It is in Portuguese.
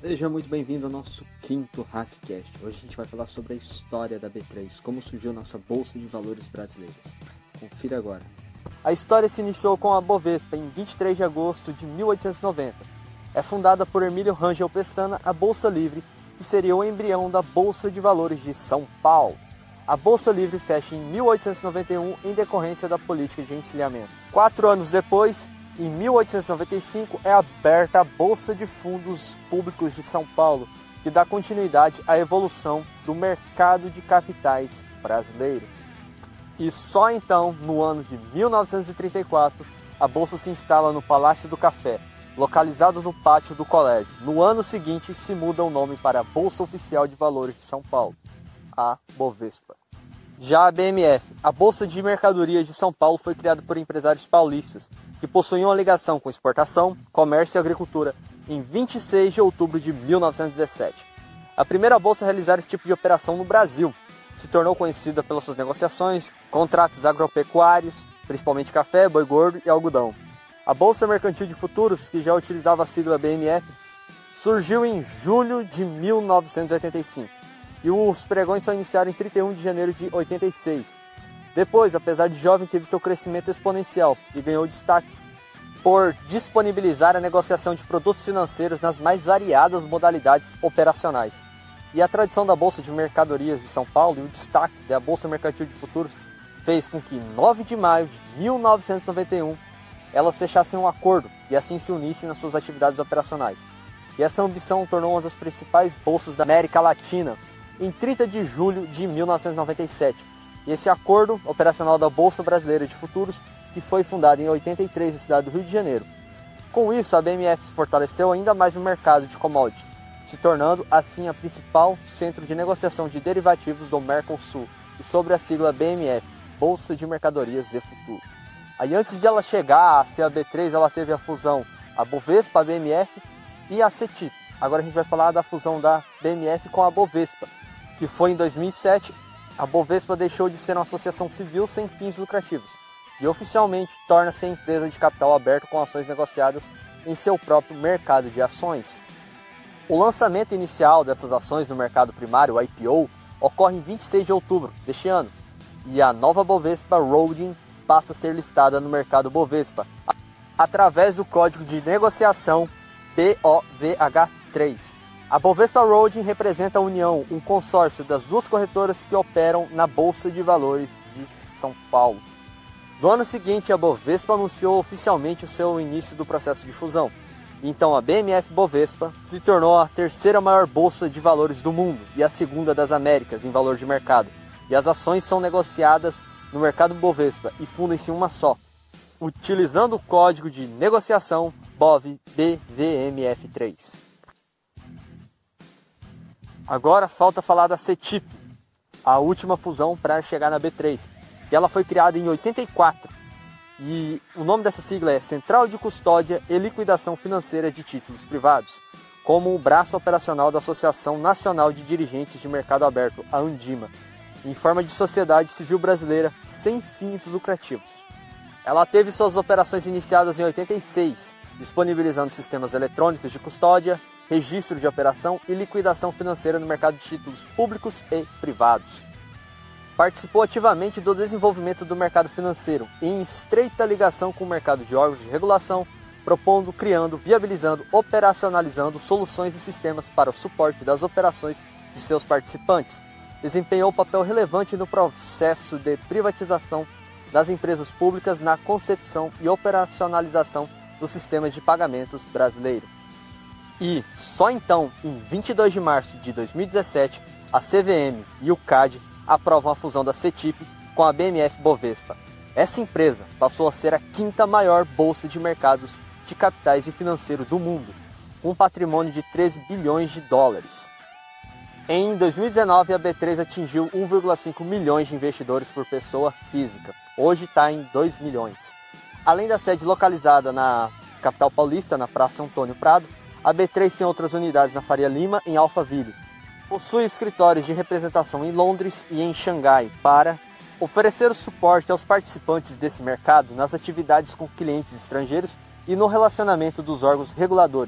Seja muito bem-vindo ao nosso quinto Hackcast. Hoje a gente vai falar sobre a história da B3, como surgiu nossa Bolsa de Valores brasileiras. Confira agora. A história se iniciou com a Bovespa em 23 de agosto de 1890. É fundada por Emílio Rangel Pestana a Bolsa Livre, que seria o embrião da Bolsa de Valores de São Paulo. A Bolsa Livre fecha em 1891 em decorrência da política de encilhamento. Quatro anos depois, em 1895 é aberta a Bolsa de Fundos Públicos de São Paulo, que dá continuidade à evolução do mercado de capitais brasileiro. E só então, no ano de 1934, a bolsa se instala no Palácio do Café, localizado no pátio do colégio. No ano seguinte, se muda o nome para Bolsa Oficial de Valores de São Paulo, a Bovespa. Já a BMF, a Bolsa de Mercadorias de São Paulo, foi criada por empresários paulistas que possuíam ligação com exportação, comércio e agricultura em 26 de outubro de 1917. A primeira bolsa a realizar esse tipo de operação no Brasil. Se tornou conhecida pelas suas negociações, contratos agropecuários, principalmente café, boi gordo e algodão. A Bolsa Mercantil de Futuros, que já utilizava a sigla BMF, surgiu em julho de 1985 e os pregões só iniciaram em 31 de janeiro de 86. Depois, apesar de jovem, teve seu crescimento exponencial e ganhou destaque por disponibilizar a negociação de produtos financeiros nas mais variadas modalidades operacionais. E a tradição da Bolsa de Mercadorias de São Paulo e o destaque da Bolsa Mercantil de Futuros fez com que, em 9 de maio de 1991, elas fechassem um acordo e assim se unissem nas suas atividades operacionais. E essa ambição tornou uma das principais bolsas da América Latina em 30 de julho de 1997. E esse acordo operacional da Bolsa Brasileira de Futuros, que foi fundada em 83 na cidade do Rio de Janeiro. Com isso, a BMF se fortaleceu ainda mais no mercado de commodities, se tornando assim a principal centro de negociação de derivativos do Mercosul e sobre a sigla BMF, Bolsa de Mercadorias e Futuro. Aí antes de ela chegar a ser a B3, ela teve a fusão a Bovespa, a BMF e a CETIP. Agora a gente vai falar da fusão da BMF com a Bovespa, que foi em 2007, a Bovespa deixou de ser uma associação civil sem fins lucrativos e oficialmente torna-se empresa de capital aberto com ações negociadas em seu próprio mercado de ações. O lançamento inicial dessas ações no mercado primário, IPO, ocorre em 26 de outubro deste ano, e a nova Bovespa Holding passa a ser listada no mercado Bovespa através do código de negociação BOVH3, a Bovespa Holding representa a união, um consórcio das duas corretoras que operam na Bolsa de Valores de São Paulo. No ano seguinte, a Bovespa anunciou oficialmente o seu início do processo de fusão. Então a BMF Bovespa se tornou a terceira maior bolsa de valores do mundo e a segunda das Américas em valor de mercado. E as ações são negociadas no mercado Bovespa e fundem-se uma só, utilizando o código de negociação BOV BVMF3. Agora falta falar da CETIP, a última fusão para chegar na B3. E ela foi criada em 84. E o nome dessa sigla é Central de Custódia e Liquidação Financeira de Títulos Privados, como o braço operacional da Associação Nacional de Dirigentes de Mercado Aberto, a Andima, em forma de sociedade civil brasileira sem fins lucrativos. Ela teve suas operações iniciadas em 86, disponibilizando sistemas eletrônicos de custódia, registro de operação e liquidação financeira no mercado de títulos públicos e privados. Participou ativamente do desenvolvimento do mercado financeiro, em estreita ligação com o mercado de órgãos de regulação, propondo, criando, viabilizando, operacionalizando soluções e sistemas para o suporte das operações de seus participantes. Desempenhou papel relevante no processo de privatização das empresas públicas na concepção e operacionalização do sistema de pagamentos brasileiro. E só então, em 22 de março de 2017, a CVM e o CAD aprovam a fusão da CETIP com a BMF Bovespa. Essa empresa passou a ser a quinta maior bolsa de mercados de capitais e financeiro do mundo, com um patrimônio de 13 bilhões de dólares. Em 2019, a B3 atingiu 1,5 milhões de investidores por pessoa física. Hoje está em 2 milhões. Além da sede localizada na capital paulista, na Praça Antônio Prado, a B3 tem outras unidades na Faria Lima, em Alphaville. Possui escritórios de representação em Londres e em Xangai para oferecer o suporte aos participantes desse mercado nas atividades com clientes estrangeiros e no relacionamento dos órgãos reguladores,